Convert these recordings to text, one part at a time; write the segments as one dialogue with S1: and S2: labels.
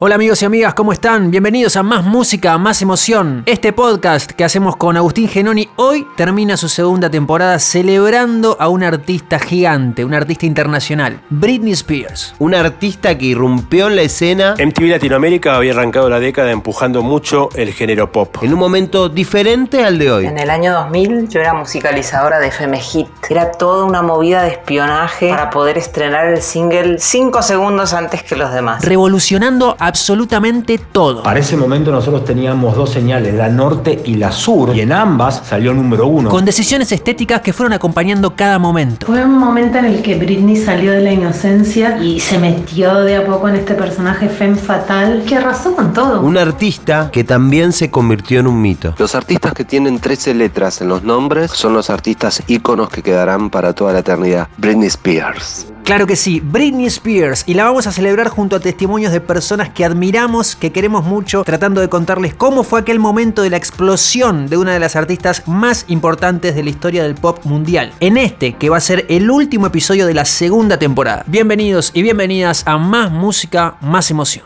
S1: Hola amigos y amigas, ¿cómo están? Bienvenidos a Más Música, Más Emoción. Este podcast que hacemos con Agustín Genoni hoy termina su segunda temporada celebrando a un artista gigante, un artista internacional, Britney Spears.
S2: Un artista que irrumpió en la escena
S3: MTV Latinoamérica había arrancado la década empujando mucho el género pop.
S2: en un momento diferente al de hoy.
S4: En el año 2000 yo era musicalizadora de FM Hit. Era toda una movida de espionaje para poder estrenar el single 5 segundos antes que los demás.
S1: Revolucionando absolutamente todo.
S5: Para ese momento nosotros teníamos dos señales, la norte y la sur, y en ambas salió número uno.
S1: Con decisiones estéticas que fueron acompañando cada momento.
S6: Fue un momento en el que Britney salió de la inocencia y se metió de a poco en este personaje femme fatal que arrasó con todo.
S2: Un artista que también se convirtió en un mito.
S7: Los artistas que tienen 13 letras en los nombres son los artistas íconos que quedarán para toda la eternidad. Britney Spears.
S1: Claro que sí, Britney Spears y la vamos a celebrar junto a testimonios de personas que admiramos, que queremos mucho, tratando de contarles cómo fue aquel momento de la explosión de una de las artistas más importantes de la historia del pop mundial. En este, que va a ser el último episodio de la segunda temporada. Bienvenidos y bienvenidas a Más Música, Más Emoción.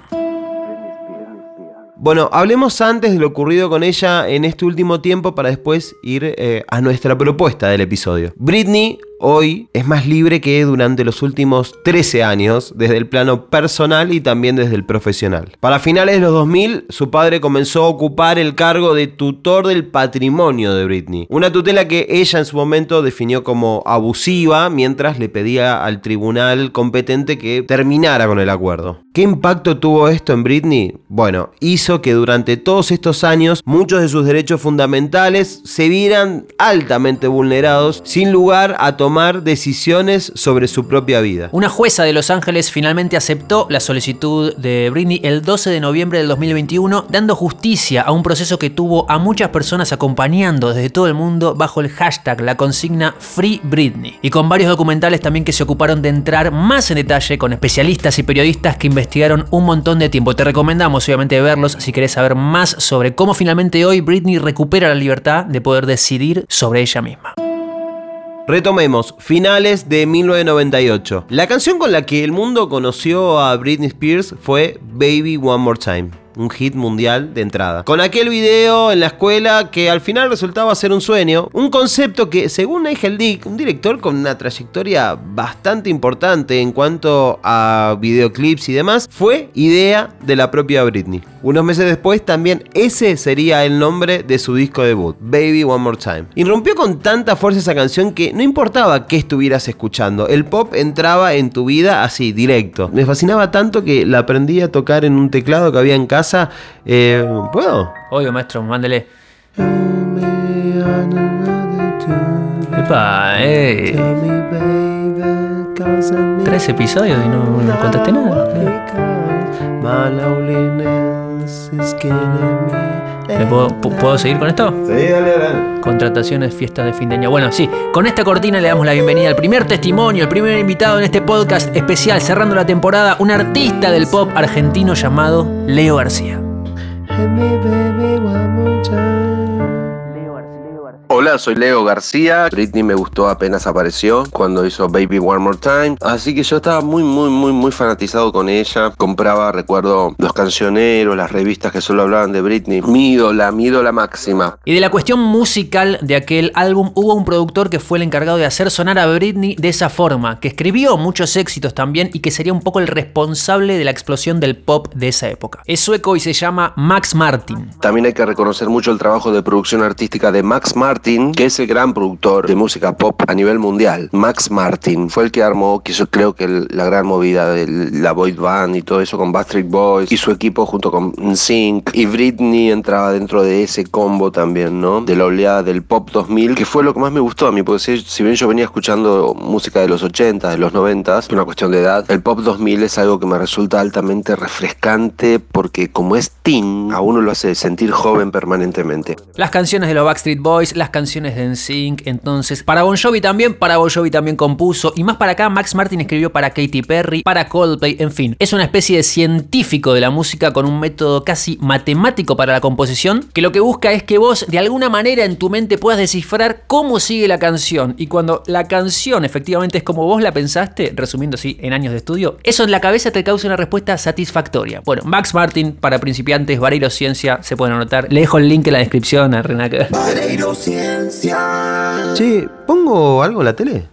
S2: Bueno, hablemos antes de lo ocurrido con ella en este último tiempo para después ir eh, a nuestra propuesta del episodio. Britney hoy es más libre que durante los últimos 13 años, desde el plano personal y también desde el profesional. Para finales de los 2000, su padre comenzó a ocupar el cargo de tutor del patrimonio de Britney, una tutela que ella en su momento definió como abusiva mientras le pedía al tribunal competente que terminara con el acuerdo. ¿Qué impacto tuvo esto en Britney? Bueno, hizo que durante todos estos años muchos de sus derechos fundamentales se vieran altamente vulnerados sin lugar a tomar decisiones sobre su propia vida.
S1: Una jueza de Los Ángeles finalmente aceptó la solicitud de Britney el 12 de noviembre del 2021, dando justicia a un proceso que tuvo a muchas personas acompañando desde todo el mundo bajo el hashtag, la consigna Free Britney. Y con varios documentales también que se ocuparon de entrar más en detalle con especialistas y periodistas que investigaron un montón de tiempo. Te recomendamos obviamente verlos si querés saber más sobre cómo finalmente hoy Britney recupera la libertad de poder decidir sobre ella misma.
S2: Retomemos, finales de 1998. La canción con la que el mundo conoció a Britney Spears fue Baby One More Time. Un hit mundial de entrada. Con aquel video en la escuela que al final resultaba ser un sueño. Un concepto que, según Nigel Dick, un director con una trayectoria bastante importante en cuanto a videoclips y demás, fue idea de la propia Britney. Unos meses después también ese sería el nombre de su disco debut, Baby One More Time. Irrumpió con tanta fuerza esa canción que no importaba qué estuvieras escuchando, el pop entraba en tu vida así, directo. Me fascinaba tanto que la aprendí a tocar en un teclado que había en casa. Eh, ¿Puedo?
S1: Obvio, maestro, mándele. Epa, eh. Tres episodios y no, no contesté nada. ¿Me puedo, pu- ¿Puedo seguir con esto?
S2: Sí, dale, dale.
S1: Contrataciones, fiestas de fin de año. Bueno, sí, con esta cortina le damos la bienvenida al primer testimonio, el primer invitado en este podcast especial, cerrando la temporada, un artista del pop argentino llamado Leo García.
S7: Hola, soy Leo García. Britney me gustó apenas apareció cuando hizo Baby One More Time. Así que yo estaba muy, muy, muy, muy fanatizado con ella. Compraba, recuerdo, los cancioneros, las revistas que solo hablaban de Britney. Mi ídola, mi ídola máxima.
S1: Y de la cuestión musical de aquel álbum hubo un productor que fue el encargado de hacer sonar a Britney de esa forma, que escribió muchos éxitos también y que sería un poco el responsable de la explosión del pop de esa época. Es sueco y se llama Max Martin.
S7: También hay que reconocer mucho el trabajo de producción artística de Max Martin, que es el gran productor de música pop a nivel mundial. Max Martin fue el que armó, que creo que la gran movida de la boy band y todo eso con Backstreet Boys y su equipo junto con NSYNC. Y Britney entraba dentro de ese combo también, ¿no? De la oleada del pop 2000, que fue lo que más me gustó a mí, porque si, si bien yo venía escuchando música de los 80, de los 90, es una cuestión de edad, el pop 2000 es algo que me resulta altamente refrescante porque como es teen, a uno lo hace sentir joven permanentemente.
S1: Las canciones de los Backstreet Boys, las canciones de NSYNC, entonces para Bon Jovi también, para Bon Jovi también compuso y más para acá Max Martin escribió para Katy Perry, para Coldplay, en fin, es una especie de científico de la música con un método casi matemático para la composición que lo que busca es que vos de alguna manera en tu mente puedas descifrar cómo sigue la canción y cuando la canción efectivamente es como vos la pensaste, resumiendo así en años de estudio, eso en la cabeza te causa una respuesta satisfactoria. Bueno, Max Martin para principiantes, Vareiro Ciencia, se pueden anotar. Le dejo el link en la descripción a Renaker.
S2: Che, ¿pongo algo en la tele?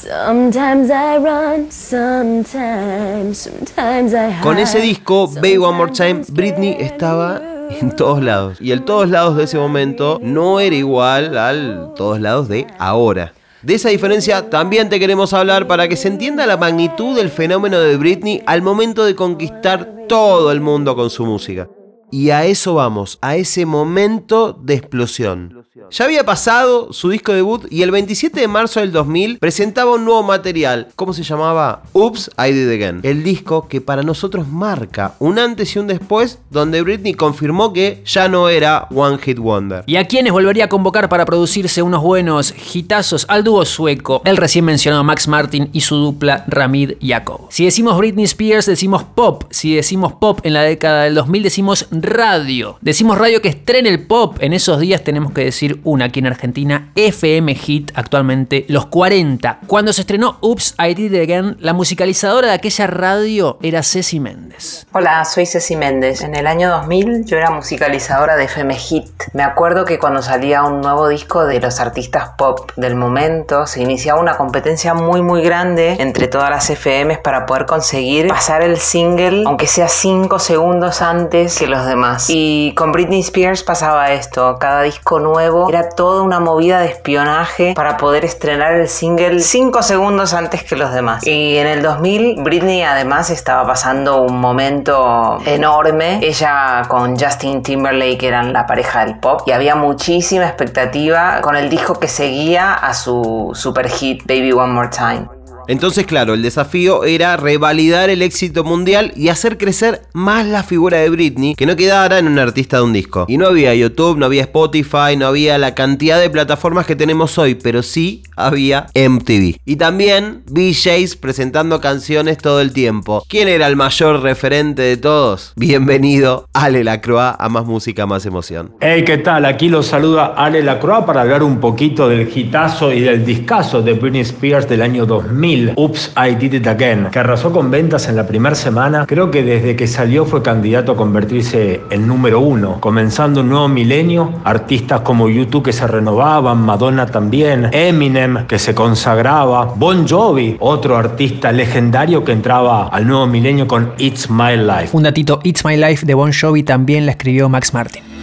S8: Sometimes I run, sometimes, sometimes I hide.
S2: Con ese disco, Baby One More Time, Britney estaba en todos lados. Y el todos lados de ese momento no era igual al todos lados de ahora. De esa diferencia también te queremos hablar para que se entienda la magnitud del fenómeno de Britney al momento de conquistar todo el mundo con su música. Y a eso vamos, a ese momento de explosión. Ya había pasado su disco debut y el 27 de marzo del 2000 presentaba un nuevo material. ¿Cómo se llamaba? Oops, I Did Again. El disco que para nosotros marca un antes y un después donde Britney confirmó que ya no era One Hit Wonder.
S1: ¿Y a quienes volvería a convocar para producirse unos buenos hitazos al dúo sueco, el recién mencionado Max Martin y su dupla Ramid Jacob? Si decimos Britney Spears, decimos pop. Si decimos pop en la década del 2000, decimos radio. Decimos radio que estrena el pop. En esos días tenemos que decir una aquí en Argentina, FM Hit, actualmente los 40. Cuando se estrenó Oops, I Did It Again, la musicalizadora de aquella radio era Ceci Méndez.
S4: Hola, soy Ceci Méndez. En el año 2000 yo era musicalizadora de FM Hit. Me acuerdo que cuando salía un nuevo disco de los artistas pop del momento, se iniciaba una competencia muy muy grande entre todas las FMs para poder conseguir pasar el single, aunque sea 5 segundos antes que los demás. Y con Britney Spears pasaba esto, cada disco nuevo era toda una movida de espionaje para poder estrenar el single 5 segundos antes que los demás. Y en el 2000 Britney además estaba pasando un momento enorme. Ella con Justin Timberlake eran la pareja del pop y había muchísima expectativa con el disco que seguía a su super hit Baby One More Time.
S2: Entonces, claro, el desafío era revalidar el éxito mundial y hacer crecer más la figura de Britney, que no quedara en un artista de un disco. Y no había YouTube, no había Spotify, no había la cantidad de plataformas que tenemos hoy, pero sí había MTV. Y también VJs presentando canciones todo el tiempo. ¿Quién era el mayor referente de todos? Bienvenido, Ale Lacroix, a Más Música, Más Emoción.
S5: Hey, ¿qué tal? Aquí los saluda Ale Lacroix para hablar un poquito del hitazo y del discazo de Britney Spears del año 2000. Oops, I Did It Again, que arrasó con ventas en la primera semana. Creo que desde que salió fue candidato a convertirse en número uno. Comenzando un nuevo milenio, artistas como YouTube que se renovaban, Madonna también, Eminem que se consagraba, Bon Jovi, otro artista legendario que entraba al nuevo milenio con It's My Life.
S1: Un datito, It's My Life de Bon Jovi también la escribió Max Martin.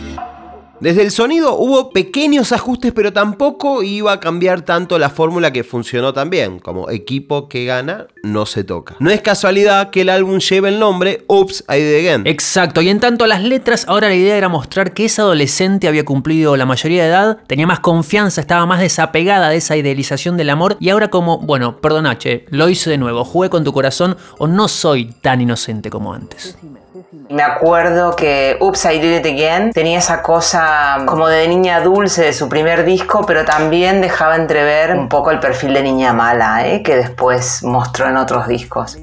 S2: Desde el sonido hubo pequeños ajustes, pero tampoco iba a cambiar tanto la fórmula que funcionó también, como equipo que gana no se toca. No es casualidad que el álbum lleve el nombre Oops, I Did Again.
S1: Exacto, y en tanto a las letras, ahora la idea era mostrar que esa adolescente había cumplido la mayoría de edad, tenía más confianza, estaba más desapegada de esa idealización del amor, y ahora como, bueno, perdona, che, lo hice de nuevo, jugué con tu corazón o no soy tan inocente como antes.
S4: Me acuerdo que Oops, I Did It Again tenía esa cosa como de niña dulce de su primer disco, pero también dejaba entrever un poco el perfil de niña mala, ¿eh? que después mostró en otros discos.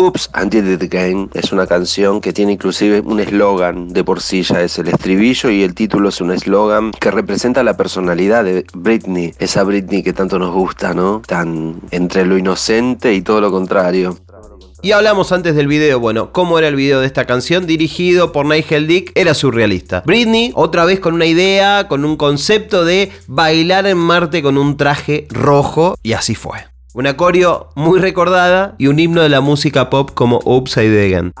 S7: Oops, I Did It Again es una canción que tiene inclusive un eslogan de por sí, ya es el estribillo y el título es un eslogan que representa la personalidad de Britney, esa Britney que tanto nos gusta, ¿no? Tan entre lo inocente y todo lo contrario.
S2: Y hablamos antes del video, bueno, cómo era el video de esta canción, dirigido por Nigel Dick, era surrealista. Britney, otra vez con una idea, con un concepto de bailar en Marte con un traje rojo, y así fue. Una coreo muy recordada y un himno de la música pop como Upside Again.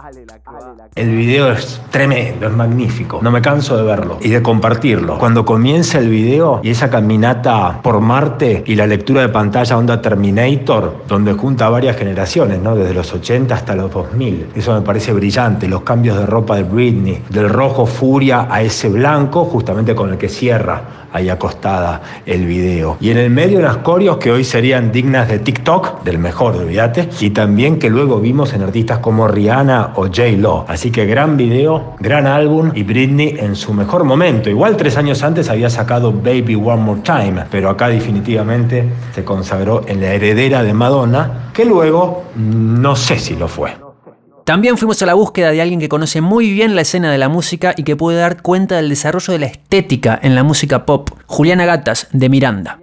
S5: El video es tremendo, es magnífico. No me canso de verlo y de compartirlo. Cuando comienza el video y esa caminata por Marte y la lectura de pantalla onda Terminator, donde junta varias generaciones, ¿no? Desde los 80 hasta los 2000. Eso me parece brillante. Los cambios de ropa de Britney, del rojo furia a ese blanco, justamente con el que cierra ahí acostada el video. Y en el medio unas coreos que hoy serían dignas de TikTok, del mejor, olvídate, y también que luego vimos en artistas como Rihanna o J. Lo. Así que gran video, gran álbum y Britney en su mejor momento. Igual tres años antes había sacado Baby One More Time, pero acá definitivamente se consagró en la heredera de Madonna, que luego no sé si lo fue.
S1: También fuimos a la búsqueda de alguien que conoce muy bien la escena de la música y que puede dar cuenta del desarrollo de la estética en la música pop. Juliana Gatas, de Miranda.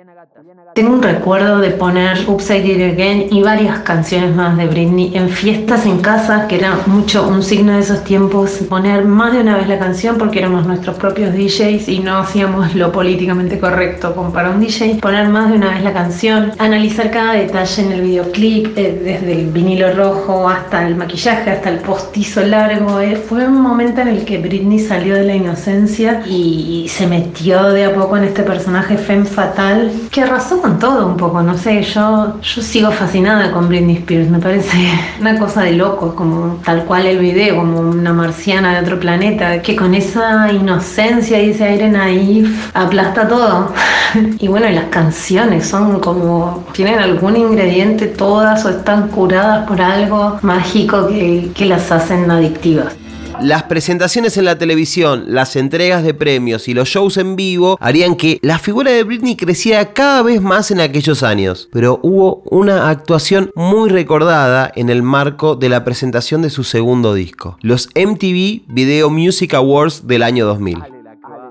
S6: Tengo un recuerdo de poner Upside It Again y varias canciones más de Britney en fiestas en casa, que era mucho un signo de esos tiempos, poner más de una vez la canción porque éramos nuestros propios DJs y no hacíamos lo políticamente correcto como para un DJ, poner más de una vez la canción, analizar cada detalle en el videoclip, eh, desde el vinilo rojo hasta el maquillaje, hasta el postizo largo. Eh. Fue un momento en el que Britney salió de la inocencia y se metió de a poco en este personaje femme fatal que arrasó con todo un poco, no sé, yo, yo sigo fascinada con Britney Spears, me parece una cosa de loco, como tal cual el video, como una marciana de otro planeta, que con esa inocencia y ese aire naif aplasta todo. y bueno, y las canciones son como, tienen algún ingrediente todas o están curadas por algo mágico que, que las hacen adictivas.
S2: Las presentaciones en la televisión, las entregas de premios y los shows en vivo harían que la figura de Britney creciera cada vez más en aquellos años. Pero hubo una actuación muy recordada en el marco de la presentación de su segundo disco, los MTV Video Music Awards del año 2000.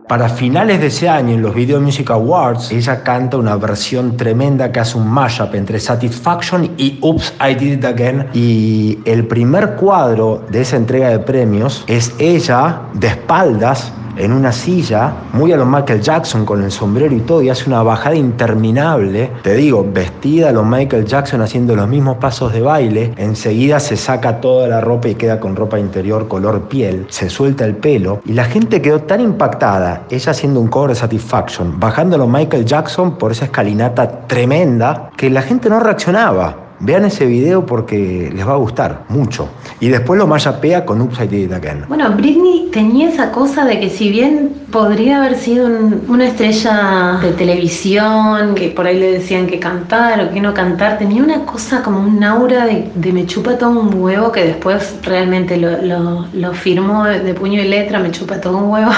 S5: Para finales de ese año, en los Video Music Awards, ella canta una versión tremenda que hace un mashup entre Satisfaction y Oops, I Did It Again. Y el primer cuadro de esa entrega de premios es ella de espaldas en una silla, muy a lo Michael Jackson con el sombrero y todo, y hace una bajada interminable. Te digo, vestida a lo Michael Jackson haciendo los mismos pasos de baile. Enseguida se saca toda la ropa y queda con ropa interior color piel. Se suelta el pelo. Y la gente quedó tan impactada, ella haciendo un cover de Satisfaction, bajando a lo Michael Jackson por esa escalinata tremenda, que la gente no reaccionaba. Vean ese video porque les va a gustar mucho. Y después lo pea con Upside It Again.
S6: Bueno, Britney tenía esa cosa de que si bien podría haber sido una estrella de televisión, que por ahí le decían que cantar o que no cantar, tenía una cosa como un aura de, me chupa todo un huevo que después realmente lo, firmó de, de puño y letra, me chupa todo un huevo.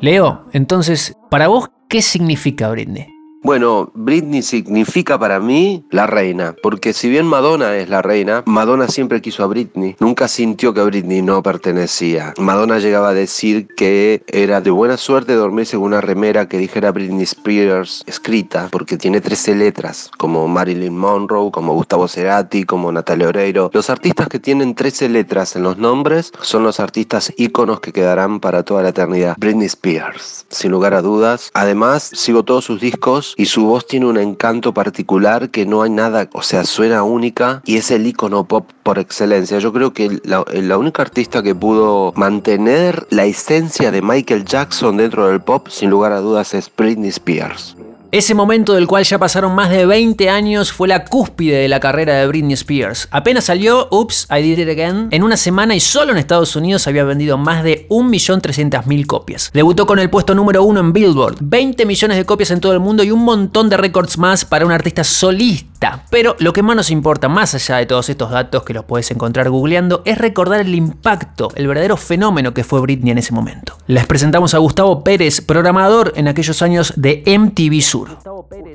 S1: Leo, entonces, para vos, ¿qué significa Britney?
S7: Bueno, Britney significa para mí la reina, porque si bien Madonna es la reina, Madonna siempre quiso a Britney, nunca sintió que Britney no pertenecía. Madonna llegaba a decir que era de buena suerte dormirse con una remera que dijera Britney Spears escrita, porque tiene 13 letras, como Marilyn Monroe, como Gustavo Cerati, como Natalia Oreiro. Los artistas que tienen 13 letras en los nombres son los artistas íconos que quedarán para toda la eternidad. Britney Spears, sin lugar a dudas. Además, sigo todos sus discos y su voz tiene un encanto particular que no hay nada, o sea, suena única y es el icono pop por excelencia. Yo creo que la, la única artista que pudo mantener la esencia de Michael Jackson dentro del pop, sin lugar a dudas, es Britney Spears.
S1: Ese momento del cual ya pasaron más de 20 años fue la cúspide de la carrera de Britney Spears. Apenas salió Oops, I Did It Again, en una semana y solo en Estados Unidos había vendido más de 1.300.000 copias. Debutó con el puesto número uno en Billboard, 20 millones de copias en todo el mundo y un montón de récords más para un artista solista. Pero lo que más nos importa, más allá de todos estos datos que los puedes encontrar googleando, es recordar el impacto, el verdadero fenómeno que fue Britney en ese momento. Les presentamos a Gustavo Pérez, programador en aquellos años de MTV Sur.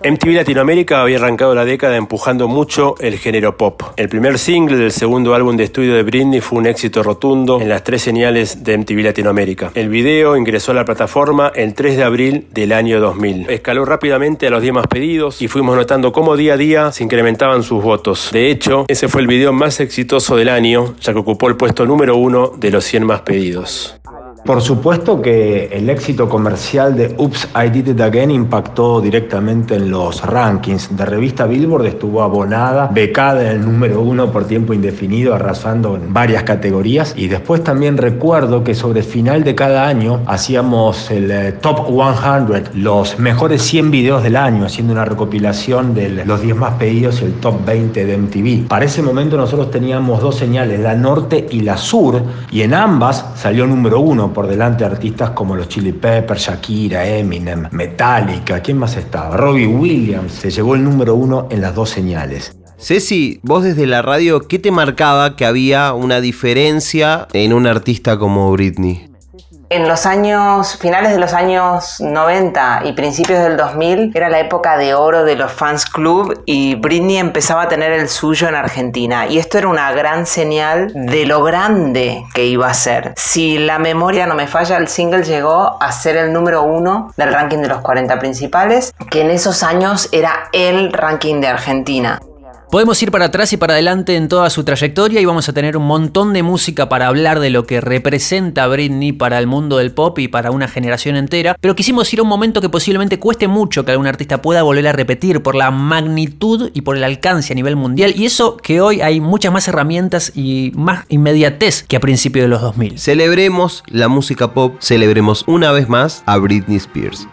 S3: MTV Latinoamérica había arrancado la década empujando mucho el género pop. El primer single del segundo álbum de estudio de Britney fue un éxito rotundo en las tres señales de MTV Latinoamérica. El video ingresó a la plataforma el 3 de abril del año 2000. Escaló rápidamente a los 10 más pedidos y fuimos notando cómo día a día se incrementaban sus votos. De hecho, ese fue el video más exitoso del año, ya que ocupó el puesto número uno de los 100 más pedidos.
S5: Por supuesto que el éxito comercial de Oops, I Did It Again impactó directamente en los rankings. De revista Billboard estuvo abonada, becada en el número uno por tiempo indefinido, arrasando en varias categorías. Y después también recuerdo que sobre el final de cada año hacíamos el eh, Top 100, los mejores 100 videos del año, haciendo una recopilación de los 10 más pedidos y el Top 20 de MTV. Para ese momento nosotros teníamos dos señales, la norte y la sur, y en ambas salió número uno por delante artistas como los Chili Peppers, Shakira, Eminem, Metallica, ¿quién más estaba? Robbie Williams se llevó el número uno en las dos señales.
S2: Ceci, vos desde la radio, ¿qué te marcaba que había una diferencia en un artista como Britney?
S4: En los años, finales de los años 90 y principios del 2000, era la época de oro de los fans club y Britney empezaba a tener el suyo en Argentina. Y esto era una gran señal de lo grande que iba a ser. Si la memoria no me falla, el single llegó a ser el número uno del ranking de los 40 principales, que en esos años era el ranking de Argentina.
S1: Podemos ir para atrás y para adelante en toda su trayectoria y vamos a tener un montón de música para hablar de lo que representa Britney para el mundo del pop y para una generación entera, pero quisimos ir a un momento que posiblemente cueste mucho que algún artista pueda volver a repetir por la magnitud y por el alcance a nivel mundial y eso que hoy hay muchas más herramientas y más inmediatez que a principios de los 2000.
S2: Celebremos la música pop, celebremos una vez más a Britney Spears.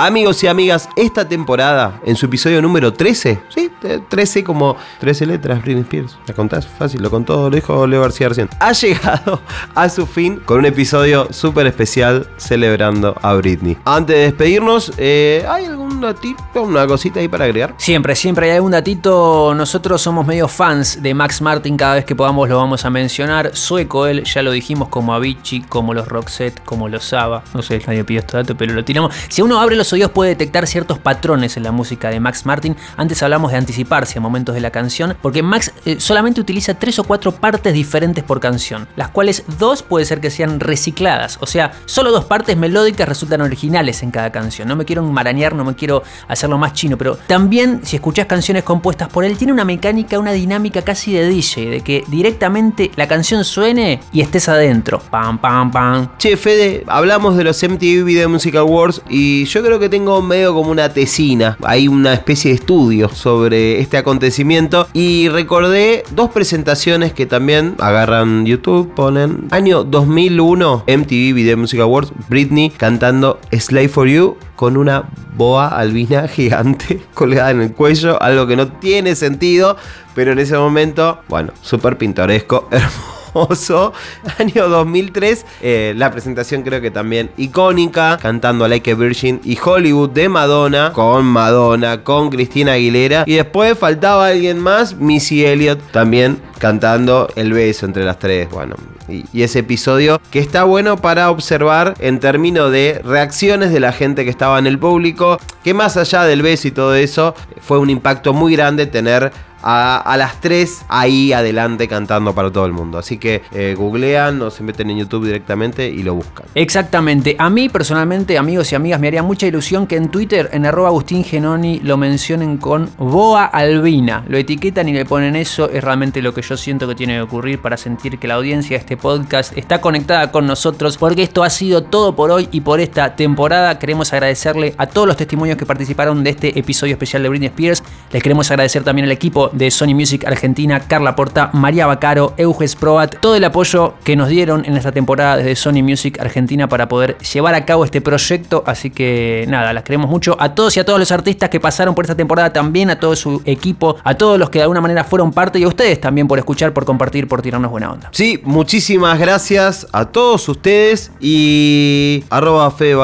S2: Amigos y amigas, esta temporada, en su episodio número 13, sí, 13 como 13 letras, Britney Spears, la contás fácil, lo contó, lo dijo Leo García recién. Ha llegado a su fin con un episodio súper especial celebrando a Britney. Antes de despedirnos, eh, ¿hay algún datito, una cosita ahí para agregar?
S1: Siempre, siempre hay algún datito. Nosotros somos medio fans de Max Martin, cada vez que podamos lo vamos a mencionar. Sueco él, ya lo dijimos, como Avicii, como los Roxette, como los Saba. No sé, nadie pidió este dato, pero lo tiramos. Si uno abre los oídos puede detectar ciertos patrones en la música de Max Martin. Antes hablamos de anticiparse a momentos de la canción, porque Max eh, solamente utiliza tres o cuatro partes diferentes por canción, las cuales dos puede ser que sean recicladas, o sea, solo dos partes melódicas resultan originales en cada canción. No me quiero enmarañar, no me quiero hacerlo más chino, pero también si escuchás canciones compuestas por él, tiene una mecánica, una dinámica casi de DJ, de que directamente la canción suene y estés adentro. Pam, pam, pam.
S2: Che, Fede, hablamos de los MTV Video Music Awards y yo creo que tengo medio como una tesina. Hay una especie de estudio sobre este acontecimiento. Y recordé dos presentaciones que también agarran YouTube, ponen. Año 2001 MTV Video Music Awards, Britney cantando Slave for You con una boa albina gigante colgada en el cuello, algo que no tiene sentido, pero en ese momento, bueno, súper pintoresco, hermoso Año 2003, eh, la presentación creo que también icónica, cantando Like a Virgin y Hollywood de Madonna, con Madonna, con Cristina Aguilera. Y después faltaba alguien más, Missy Elliott, también cantando El beso entre las tres. Bueno, y, y, ese episodio que está bueno para observar en términos de reacciones de la gente que estaba en el público, que más allá del beso y todo eso, fue un impacto muy grande tener a, las 3 ahí adelante cantando para todo el mundo. Así que eh, googlean o se meten en YouTube directamente y lo buscan.
S1: Exactamente. A mí personalmente, amigos y amigas, me haría mucha ilusión que en Twitter, en arroba Agustín Genoni, lo mencionen con Boa Albina. Lo etiquetan y le ponen eso. Es realmente lo que yo siento que tiene que ocurrir para sentir que la audiencia de este podcast está conectada con nosotros. Porque esto ha sido todo por hoy y por esta temporada. Queremos agradecerle a todos los testimonios que participaron de este episodio especial de Britney Spears. Les queremos agradecer también al equipo de Sony Music Argentina, Carla Porta, María Bacaro, Euges Proat, todo el apoyo que nos dieron en esta temporada desde Sony Music Argentina para poder llevar a cabo este proyecto. Así que nada, las queremos mucho. A todos y a todos los artistas que pasaron por esta temporada, también a todo su equipo, a todos los que de alguna manera fueron parte y a ustedes también por escuchar, por compartir, por tirarnos buena onda.
S2: Sí, muchísimas gracias a todos ustedes y arroba Fede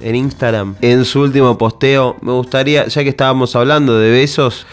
S2: en Instagram. En su último posteo, me gustaría, ya que estábamos hablando de besos,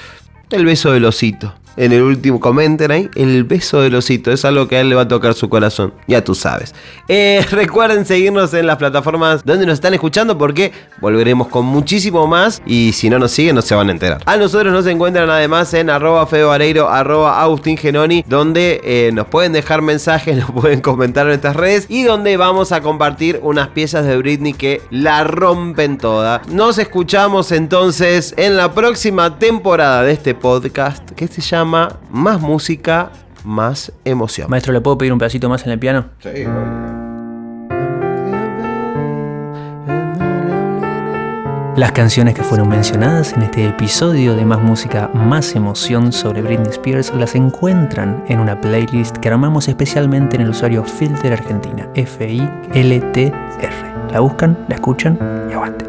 S2: el beso del osito. En el último comenten ahí, el beso del osito. Es algo que a él le va a tocar su corazón. Ya tú sabes. Eh, recuerden seguirnos en las plataformas donde nos están escuchando porque volveremos con muchísimo más. Y si no nos siguen, no se van a enterar. A nosotros nos encuentran además en arroba fedovareiro, arroba Agustín Genoni, donde eh, nos pueden dejar mensajes, nos pueden comentar en nuestras redes y donde vamos a compartir unas piezas de Britney que la rompen toda. Nos escuchamos entonces en la próxima temporada de este podcast que se llama Más música, más emoción.
S1: Maestro, ¿le puedo pedir un pedacito más en el piano?
S2: Sí,
S1: Las canciones que fueron mencionadas en este episodio de Más Música, Más Emoción sobre Britney Spears las encuentran en una playlist que armamos especialmente en el usuario Filter Argentina, F-I-L-T-R. La buscan, la escuchan y aguante.